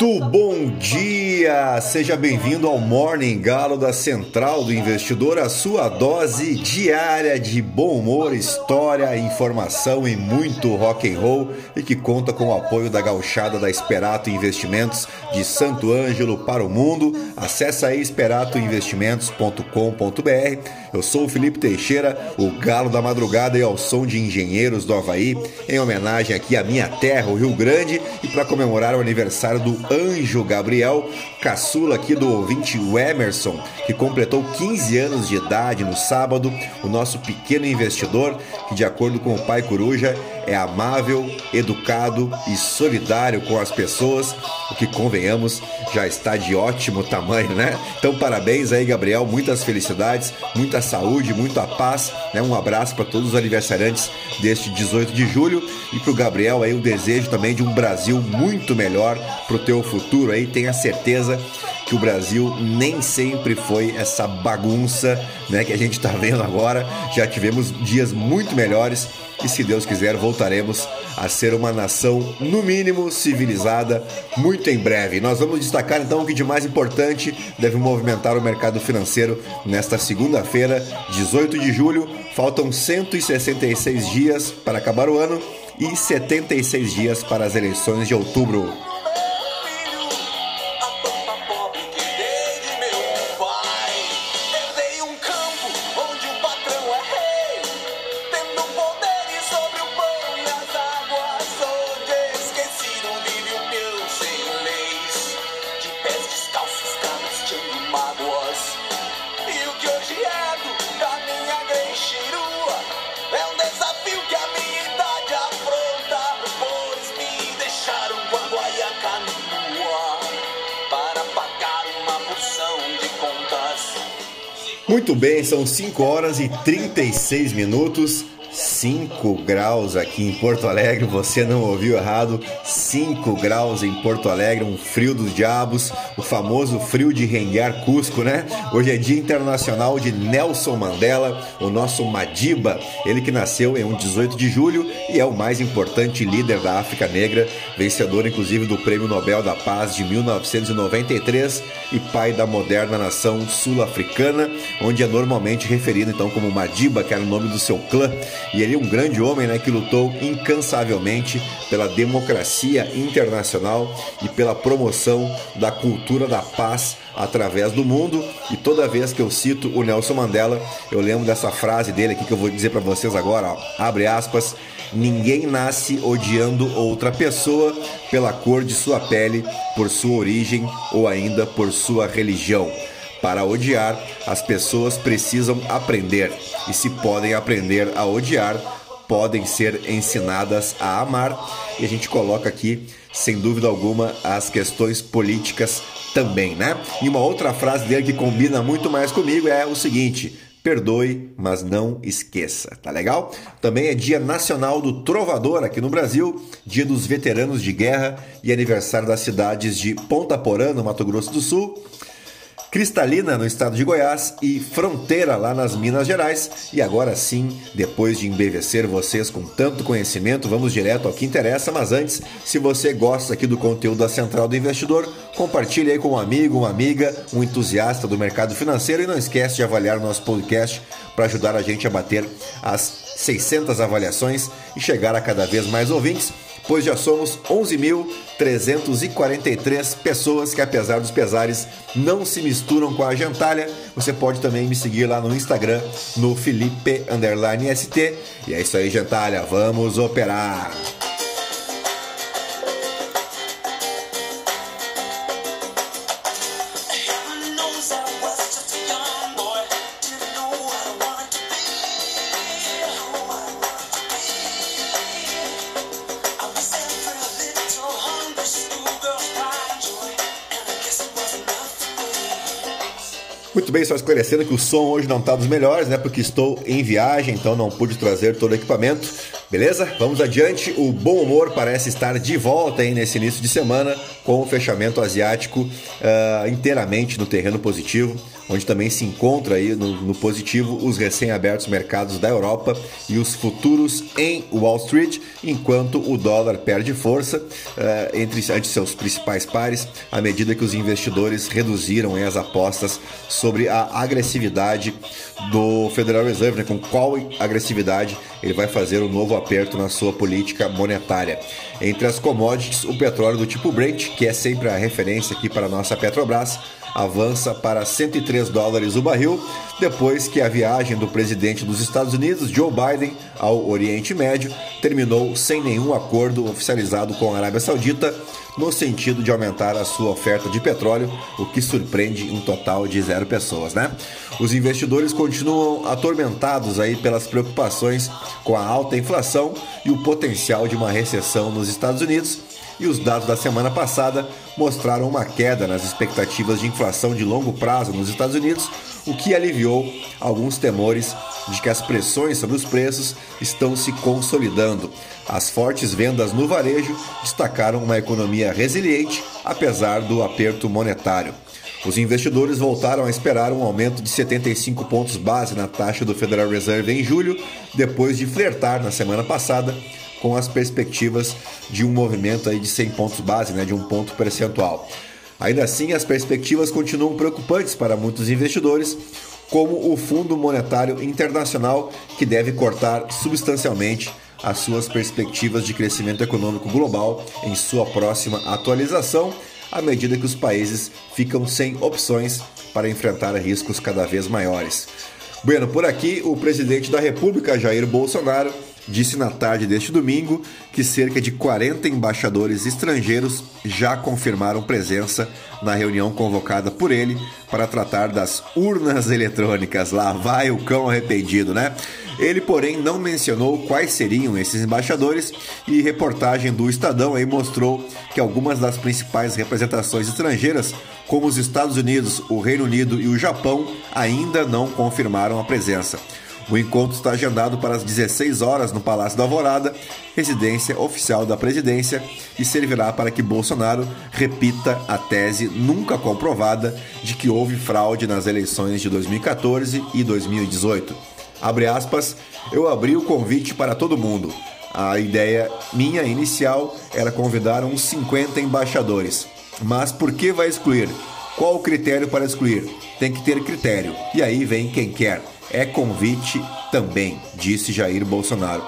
Muito bom dia! Seja bem-vindo ao Morning Galo da Central do Investidor, a sua dose diária de bom humor, história, informação e muito rock and roll e que conta com o apoio da gauchada da Esperato Investimentos de Santo Ângelo para o mundo. Acesse aí esperatoinvestimentos.com.br. Eu sou o Felipe Teixeira, o galo da madrugada e ao som de engenheiros do Havaí, em homenagem aqui à minha terra, o Rio Grande, e para comemorar o aniversário do Anjo Gabriel, caçula aqui do ouvinte Emerson, que completou 15 anos de idade no sábado, o nosso pequeno investidor, que de acordo com o pai Coruja, é amável, educado e solidário com as pessoas, o que convenhamos já está de ótimo tamanho, né? Então parabéns aí, Gabriel, muitas felicidades, muita saúde, muita paz, né? Um abraço para todos os aniversariantes deste 18 de julho e para o Gabriel aí o desejo também de um Brasil muito melhor para o teu futuro aí, tenha certeza que o Brasil nem sempre foi essa bagunça né, que a gente está vendo agora. Já tivemos dias muito melhores e, se Deus quiser, voltaremos a ser uma nação, no mínimo, civilizada muito em breve. Nós vamos destacar então o que de mais importante deve movimentar o mercado financeiro nesta segunda-feira, 18 de julho. Faltam 166 dias para acabar o ano e 76 dias para as eleições de outubro. Muito bem, são 5 horas e 36 minutos. 5 graus aqui em Porto Alegre, você não ouviu errado, 5 graus em Porto Alegre, um frio dos diabos, o famoso frio de renguear Cusco, né? Hoje é Dia Internacional de Nelson Mandela, o nosso Madiba, ele que nasceu em um 18 de julho e é o mais importante líder da África Negra, vencedor inclusive do Prêmio Nobel da Paz de 1993 e pai da moderna nação sul-africana, onde é normalmente referido então como Madiba, que era o nome do seu clã. E ele é um grande homem né, que lutou incansavelmente pela democracia internacional e pela promoção da cultura da paz através do mundo. E toda vez que eu cito o Nelson Mandela, eu lembro dessa frase dele aqui que eu vou dizer para vocês agora, ó, abre aspas, ninguém nasce odiando outra pessoa pela cor de sua pele, por sua origem ou ainda por sua religião. Para odiar, as pessoas precisam aprender, e se podem aprender a odiar, podem ser ensinadas a amar. E a gente coloca aqui, sem dúvida alguma, as questões políticas também, né? E uma outra frase dele que combina muito mais comigo é o seguinte: perdoe, mas não esqueça, tá legal? Também é Dia Nacional do Trovador aqui no Brasil, Dia dos Veteranos de Guerra e aniversário das cidades de Ponta Porã, no Mato Grosso do Sul, Cristalina, no estado de Goiás, e Fronteira, lá nas Minas Gerais. E agora sim, depois de embevecer vocês com tanto conhecimento, vamos direto ao que interessa. Mas antes, se você gosta aqui do conteúdo da Central do Investidor, compartilhe aí com um amigo, uma amiga, um entusiasta do mercado financeiro e não esquece de avaliar o nosso podcast para ajudar a gente a bater as 600 avaliações e chegar a cada vez mais ouvintes pois já somos 11.343 pessoas que, apesar dos pesares, não se misturam com a gentalha. Você pode também me seguir lá no Instagram, no Felipe ST. E é isso aí, gentalha, vamos operar! Muito bem, só esclarecendo que o som hoje não está dos melhores, né? Porque estou em viagem, então não pude trazer todo o equipamento. Beleza? Vamos adiante. O bom humor parece estar de volta aí nesse início de semana com o fechamento asiático uh, inteiramente no terreno positivo, onde também se encontra aí no, no positivo os recém-abertos mercados da Europa e os futuros em Wall Street, enquanto o dólar perde força uh, entre, seus principais pares à medida que os investidores reduziram as apostas sobre a agressividade do Federal Reserve, né, com qual agressividade ele vai fazer o um novo aperto na sua política monetária. Entre as commodities, o petróleo do tipo Brent, que é sempre a referência aqui para a nossa Petrobras, avança para 103 dólares o barril, depois que a viagem do presidente dos Estados Unidos, Joe Biden, ao Oriente Médio terminou sem nenhum acordo oficializado com a Arábia Saudita no sentido de aumentar a sua oferta de petróleo, o que surpreende um total de zero pessoas, né? Os investidores continuam atormentados aí pelas preocupações com a alta inflação e o potencial de uma recessão nos Estados Unidos e os dados da semana passada mostraram uma queda nas expectativas de inflação de longo prazo nos Estados Unidos, o que aliviou alguns temores de que as pressões sobre os preços estão se consolidando. As fortes vendas no varejo destacaram uma economia resiliente, apesar do aperto monetário. Os investidores voltaram a esperar um aumento de 75 pontos base na taxa do Federal Reserve em julho, depois de flertar na semana passada com as perspectivas de um movimento aí de 100 pontos base, né, de um ponto percentual. Ainda assim, as perspectivas continuam preocupantes para muitos investidores, como o Fundo Monetário Internacional, que deve cortar substancialmente as suas perspectivas de crescimento econômico global em sua próxima atualização, à medida que os países ficam sem opções para enfrentar riscos cada vez maiores. Bueno, por aqui, o presidente da República, Jair Bolsonaro, disse na tarde deste domingo que cerca de 40 embaixadores estrangeiros já confirmaram presença na reunião convocada por ele para tratar das urnas eletrônicas. Lá vai o cão arrependido, né? Ele, porém, não mencionou quais seriam esses embaixadores e reportagem do Estadão aí mostrou que algumas das principais representações estrangeiras, como os Estados Unidos, o Reino Unido e o Japão, ainda não confirmaram a presença. O encontro está agendado para as 16 horas no Palácio da Alvorada, residência oficial da presidência, e servirá para que Bolsonaro repita a tese nunca comprovada de que houve fraude nas eleições de 2014 e 2018. Abre aspas, eu abri o convite para todo mundo. A ideia minha inicial era convidar uns 50 embaixadores. Mas por que vai excluir? Qual o critério para excluir? Tem que ter critério. E aí vem quem quer. É convite também, disse Jair Bolsonaro.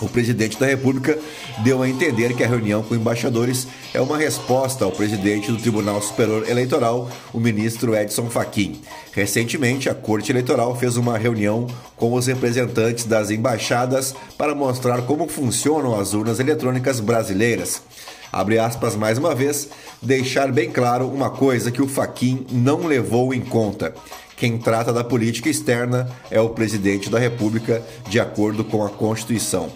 O presidente da República deu a entender que a reunião com embaixadores é uma resposta ao presidente do Tribunal Superior Eleitoral, o ministro Edson Fachin. Recentemente, a Corte Eleitoral fez uma reunião com os representantes das embaixadas para mostrar como funcionam as urnas eletrônicas brasileiras. Abre aspas mais uma vez, deixar bem claro uma coisa que o Fachin não levou em conta quem trata da política externa é o presidente da República, de acordo com a Constituição.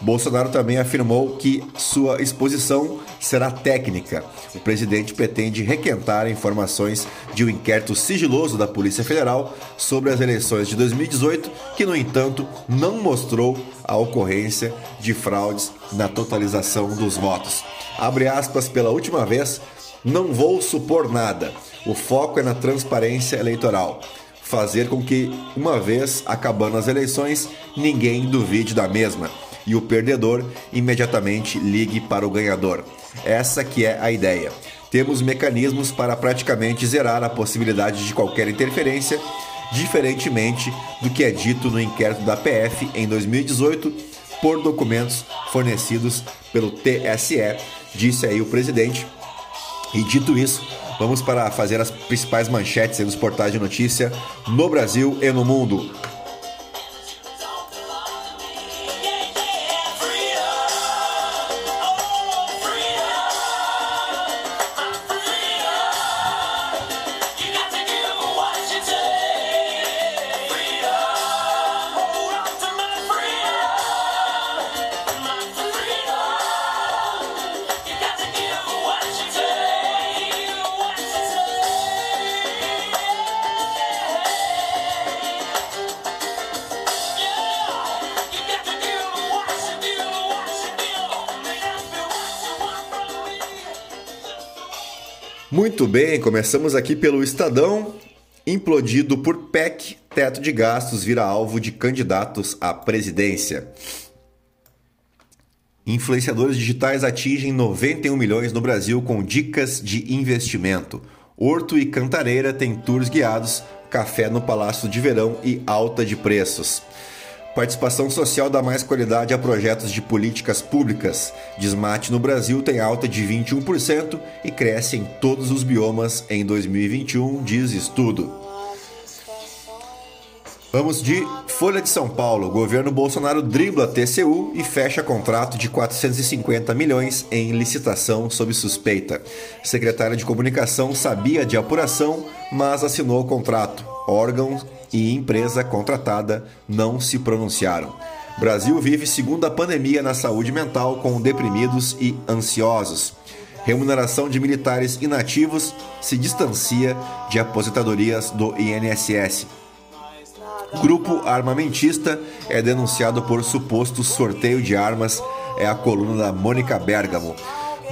Bolsonaro também afirmou que sua exposição será técnica. O presidente pretende requentar informações de um inquérito sigiloso da Polícia Federal sobre as eleições de 2018, que, no entanto, não mostrou a ocorrência de fraudes na totalização dos votos. Abre aspas pela última vez, não vou supor nada. O foco é na transparência eleitoral. Fazer com que, uma vez acabando as eleições, ninguém duvide da mesma e o perdedor imediatamente ligue para o ganhador. Essa que é a ideia. Temos mecanismos para praticamente zerar a possibilidade de qualquer interferência, diferentemente do que é dito no inquérito da PF em 2018 por documentos fornecidos pelo TSE, disse aí o presidente. E dito isso, Vamos para fazer as principais manchetes dos portais de notícia no Brasil e no mundo. Muito bem, começamos aqui pelo Estadão. Implodido por PEC, teto de gastos vira alvo de candidatos à presidência. Influenciadores digitais atingem 91 milhões no Brasil com dicas de investimento. Horto e Cantareira têm tours guiados, café no Palácio de Verão e alta de preços. Participação social dá mais qualidade a projetos de políticas públicas. Desmate no Brasil tem alta de 21% e cresce em todos os biomas em 2021, diz estudo. Vamos de Folha de São Paulo. governo Bolsonaro dribla TCU e fecha contrato de 450 milhões em licitação sob suspeita. Secretária de Comunicação sabia de apuração, mas assinou o contrato. Órgãos e empresa contratada não se pronunciaram. Brasil vive segunda pandemia na saúde mental com deprimidos e ansiosos. Remuneração de militares inativos se distancia de aposentadorias do INSS. Grupo armamentista é denunciado por suposto sorteio de armas, é a coluna da Mônica Bergamo.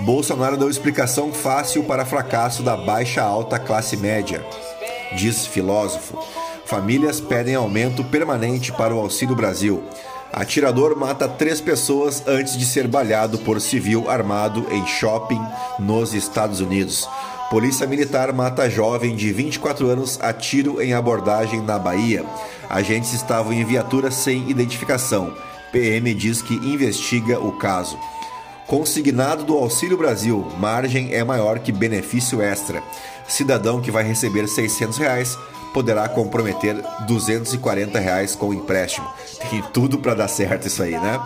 Bolsonaro deu explicação fácil para fracasso da baixa alta classe média, diz filósofo. Famílias pedem aumento permanente para o Auxílio Brasil. Atirador mata três pessoas antes de ser baleado por civil armado em shopping nos Estados Unidos. Polícia Militar mata jovem de 24 anos a tiro em abordagem na Bahia. Agentes estavam em viatura sem identificação. PM diz que investiga o caso. Consignado do Auxílio Brasil, margem é maior que benefício extra. Cidadão que vai receber 600 reais poderá comprometer 240 reais com empréstimo. Tem tudo para dar certo isso aí, né?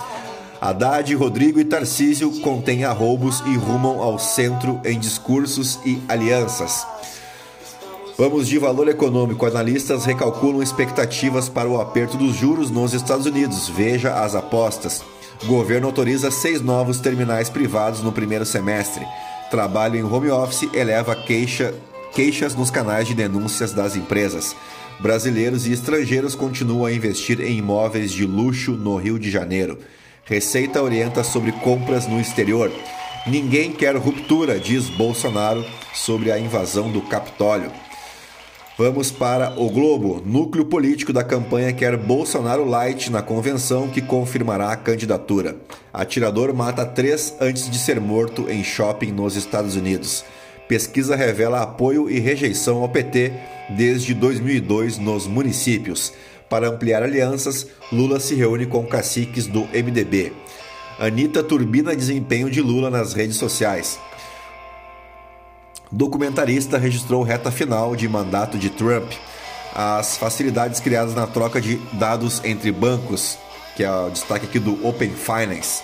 Haddad, Rodrigo e Tarcísio contêm arroubos e rumam ao centro em discursos e alianças. Vamos de valor econômico. Analistas recalculam expectativas para o aperto dos juros nos Estados Unidos. Veja as apostas. Governo autoriza seis novos terminais privados no primeiro semestre. Trabalho em home office eleva queixa queixas nos canais de denúncias das empresas. Brasileiros e estrangeiros continuam a investir em imóveis de luxo no Rio de Janeiro. Receita orienta sobre compras no exterior. Ninguém quer ruptura, diz Bolsonaro sobre a invasão do Capitólio. Vamos para o Globo. Núcleo político da campanha quer Bolsonaro Light na convenção que confirmará a candidatura. Atirador mata três antes de ser morto em shopping nos Estados Unidos. Pesquisa revela apoio e rejeição ao PT desde 2002 nos municípios. Para ampliar alianças, Lula se reúne com caciques do MDB. Anitta turbina desempenho de Lula nas redes sociais. Documentarista registrou reta final de mandato de Trump. As facilidades criadas na troca de dados entre bancos, que é o destaque aqui do Open Finance.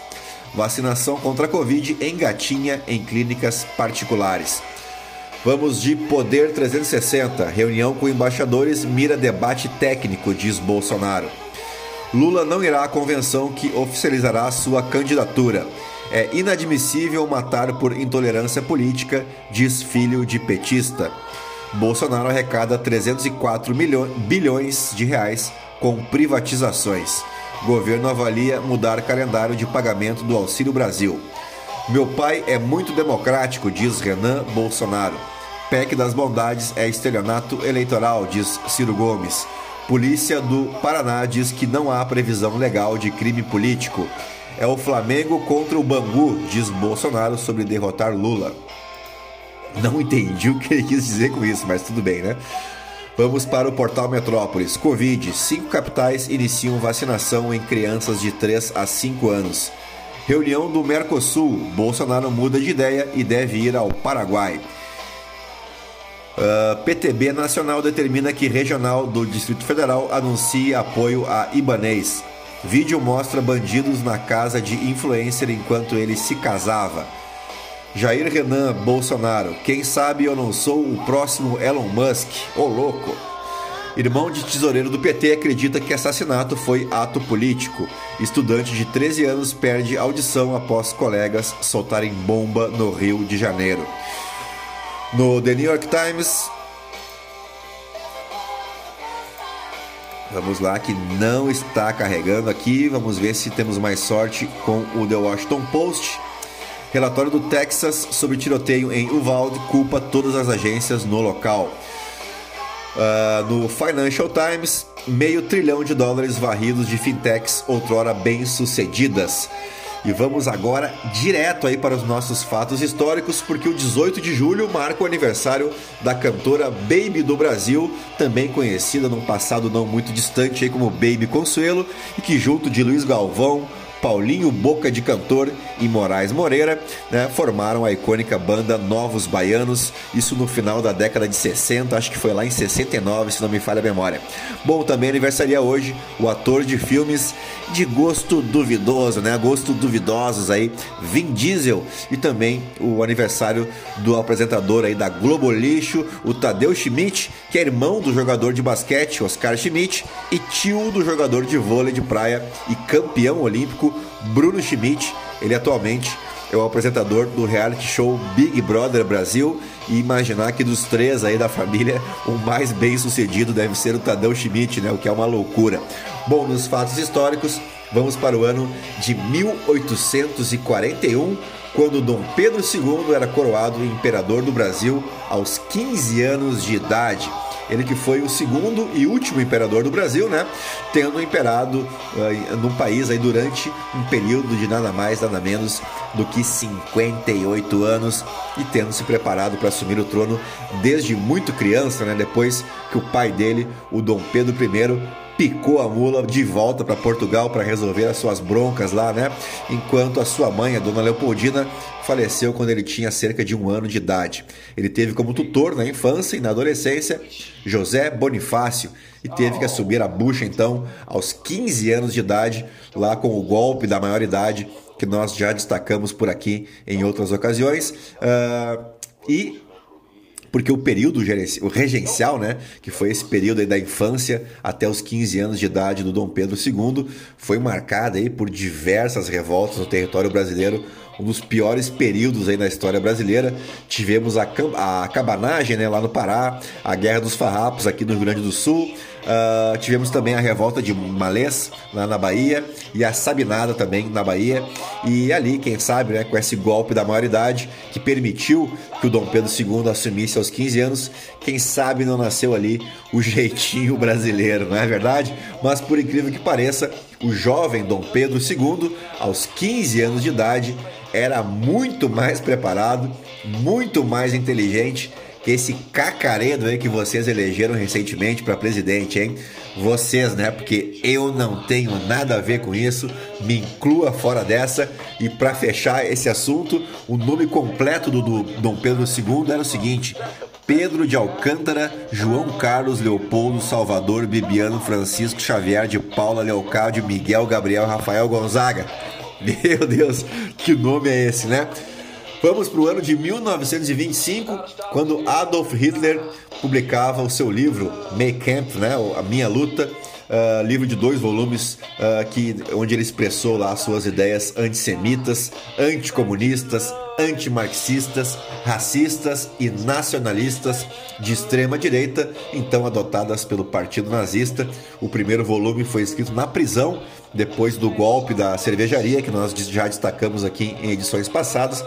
Vacinação contra a Covid engatinha em clínicas particulares. Vamos de Poder 360. Reunião com embaixadores mira debate técnico, diz Bolsonaro. Lula não irá à convenção que oficializará sua candidatura. É inadmissível matar por intolerância política, diz filho de petista. Bolsonaro arrecada 304 milhões, bilhões de reais com privatizações. Governo avalia mudar calendário de pagamento do Auxílio Brasil. Meu pai é muito democrático, diz Renan Bolsonaro. PEC das bondades é estelionato eleitoral, diz Ciro Gomes. Polícia do Paraná diz que não há previsão legal de crime político. É o Flamengo contra o Bangu, diz Bolsonaro sobre derrotar Lula. Não entendi o que ele quis dizer com isso, mas tudo bem, né? Vamos para o portal Metrópolis. Covid: cinco capitais iniciam vacinação em crianças de 3 a 5 anos. Reunião do Mercosul: Bolsonaro muda de ideia e deve ir ao Paraguai. Uh, ah, PTB Nacional determina que regional do Distrito Federal anuncie apoio a Ibanês. Vídeo mostra bandidos na casa de influencer enquanto ele se casava. Jair Renan Bolsonaro, quem sabe eu não sou o próximo Elon Musk, ô louco. Irmão de tesoureiro do PT acredita que assassinato foi ato político. Estudante de 13 anos perde audição após colegas soltarem bomba no Rio de Janeiro. No The New York Times, Vamos lá, que não está carregando aqui. Vamos ver se temos mais sorte com o The Washington Post. Relatório do Texas sobre tiroteio em Uvalde culpa todas as agências no local. Uh, no Financial Times, meio trilhão de dólares varridos de fintechs outrora bem-sucedidas. E vamos agora direto aí para os nossos fatos históricos, porque o 18 de julho marca o aniversário da cantora Baby do Brasil, também conhecida num passado não muito distante aí como Baby Consuelo, e que junto de Luiz Galvão, Paulinho Boca de Cantor e Moraes Moreira, né, formaram a icônica banda Novos Baianos, isso no final da década de 60, acho que foi lá em 69, se não me falha a memória. Bom, também aniversaria hoje o ator de filmes de gosto duvidoso, né, gosto duvidosos aí, Vin Diesel, e também o aniversário do apresentador aí da Globo Lixo, o Tadeu Schmidt, que é irmão do jogador de basquete Oscar Schmidt e tio do jogador de vôlei de praia e campeão olímpico Bruno Schmidt. Ele atualmente é o apresentador do reality show Big Brother Brasil e imaginar que dos três aí da família, o mais bem sucedido deve ser o Tadeu Schmidt, né? O que é uma loucura. Bom, nos fatos históricos, vamos para o ano de 1841, quando Dom Pedro II era coroado imperador do Brasil aos 15 anos de idade. Ele que foi o segundo e último imperador do Brasil, né? Tendo imperado uh, no país aí durante um período de nada mais, nada menos do que 58 anos e tendo se preparado para assumir o trono desde muito criança, né? Depois que o pai dele, o Dom Pedro I, picou a mula de volta para Portugal para resolver as suas broncas lá, né? Enquanto a sua mãe, a dona Leopoldina, faleceu quando ele tinha cerca de um ano de idade. Ele teve como tutor na infância e na adolescência José Bonifácio e teve que assumir a bucha então aos 15 anos de idade, lá com o golpe da maioridade que nós já destacamos por aqui em outras ocasiões. Uh, e porque o período regencial, né, que foi esse período da infância até os 15 anos de idade do Dom Pedro II, foi marcado aí por diversas revoltas no território brasileiro, um dos piores períodos aí na história brasileira. Tivemos a, a cabanagem né, lá no Pará, a Guerra dos Farrapos aqui no Rio Grande do Sul, Uh, tivemos também a revolta de Malês, lá na Bahia, e a Sabinada também na Bahia. E ali, quem sabe, né, com esse golpe da maioridade que permitiu que o Dom Pedro II assumisse aos 15 anos, quem sabe não nasceu ali o jeitinho brasileiro, não é verdade? Mas por incrível que pareça, o jovem Dom Pedro II, aos 15 anos de idade, era muito mais preparado, muito mais inteligente que esse cacaredo aí que vocês elegeram recentemente para presidente, hein? Vocês, né? Porque eu não tenho nada a ver com isso, me inclua fora dessa. E para fechar esse assunto, o nome completo do, do Dom Pedro II era o seguinte: Pedro de Alcântara, João Carlos Leopoldo, Salvador, Bibiano, Francisco Xavier de Paula, Leocádio, Miguel, Gabriel, Rafael Gonzaga. Meu Deus, que nome é esse, né? Vamos para o ano de 1925, quando Adolf Hitler publicava o seu livro Mein Kampf, né, A Minha Luta, uh, livro de dois volumes, uh, que, onde ele expressou lá suas ideias antissemitas, anticomunistas, antimarxistas, racistas e nacionalistas de extrema direita, então adotadas pelo Partido Nazista. O primeiro volume foi escrito na prisão, depois do golpe da cervejaria, que nós já destacamos aqui em edições passadas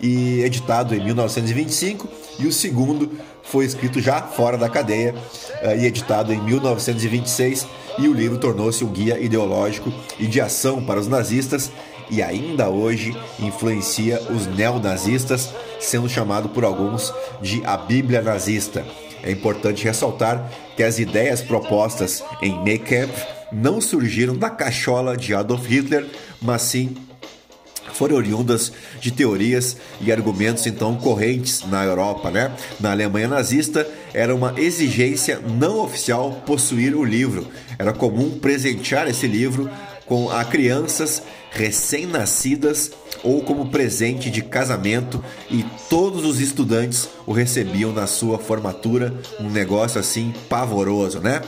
e editado em 1925, e o segundo foi escrito já fora da cadeia uh, e editado em 1926, e o livro tornou-se um guia ideológico e de ação para os nazistas e ainda hoje influencia os neonazistas, sendo chamado por alguns de a Bíblia nazista. É importante ressaltar que as ideias propostas em Mein Kampf não surgiram da cachola de Adolf Hitler, mas sim foram oriundas de teorias e argumentos então correntes na Europa, né? Na Alemanha nazista era uma exigência não oficial possuir o livro. Era comum presentear esse livro com a crianças recém-nascidas ou como presente de casamento e todos os estudantes o recebiam na sua formatura, um negócio assim pavoroso, né?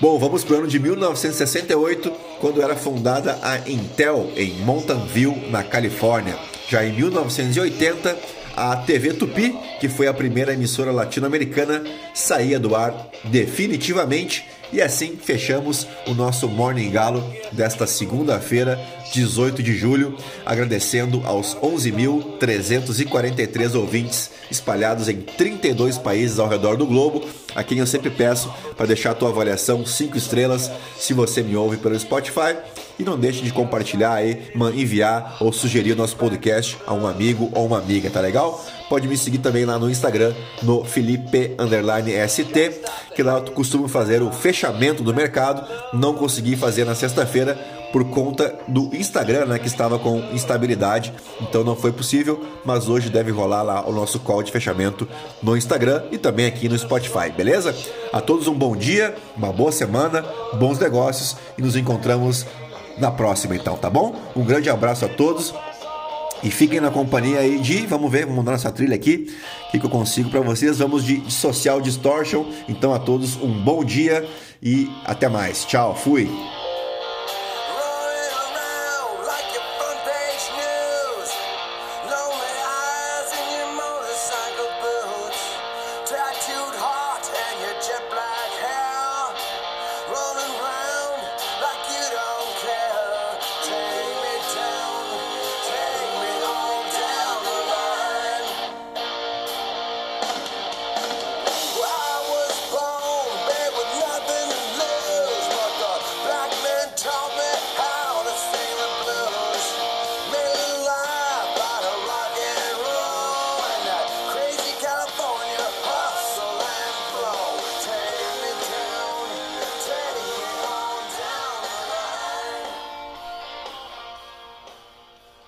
Bom, vamos para o ano de 1968, quando era fundada a Intel em Mountain View, na Califórnia. Já em 1980, a TV Tupi, que foi a primeira emissora latino-americana, saía do ar definitivamente. E assim fechamos o nosso Morning Galo desta segunda-feira, 18 de julho, agradecendo aos 11.343 ouvintes espalhados em 32 países ao redor do globo, a quem eu sempre peço para deixar a tua avaliação 5 estrelas se você me ouve pelo Spotify e não deixe de compartilhar aí, enviar ou sugerir o nosso podcast a um amigo ou uma amiga, tá legal? Pode me seguir também lá no Instagram, no Felipe ST, que lá eu costumo fazer o fechamento do mercado. Não consegui fazer na sexta-feira por conta do Instagram, né, que estava com instabilidade, então não foi possível, mas hoje deve rolar lá o nosso call de fechamento no Instagram e também aqui no Spotify, beleza? A todos um bom dia, uma boa semana, bons negócios e nos encontramos na próxima então, tá bom? Um grande abraço a todos. E fiquem na companhia aí de, vamos ver, vamos mudar nossa trilha aqui, o que, que eu consigo para vocês. Vamos de Social Distortion. Então a todos um bom dia e até mais. Tchau, fui.